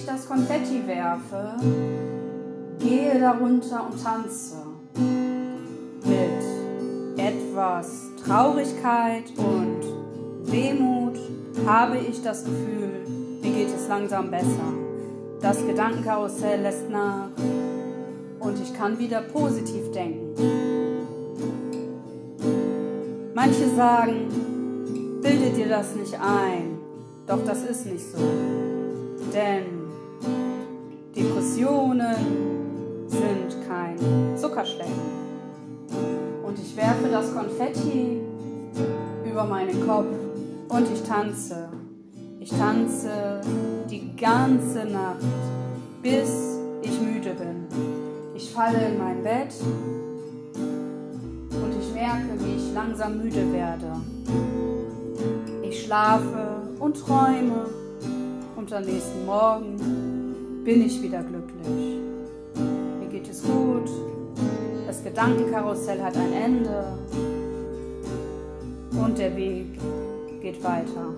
ich das Konfetti werfe, gehe darunter und tanze. Mit etwas Traurigkeit und Wehmut habe ich das Gefühl, mir geht es langsam besser. Das Gedankenkarussell lässt nach und ich kann wieder positiv denken. Manche sagen, bilde dir das nicht ein, doch das ist nicht so. Denn Depressionen sind kein Zuckerschlecken. Und ich werfe das Konfetti über meinen Kopf und ich tanze. Ich tanze die ganze Nacht, bis ich müde bin. Ich falle in mein Bett und ich merke, wie ich langsam müde werde. Ich schlafe und träume und am nächsten Morgen bin ich wieder glücklich. Mir geht es gut, das Gedankenkarussell hat ein Ende und der Weg geht weiter.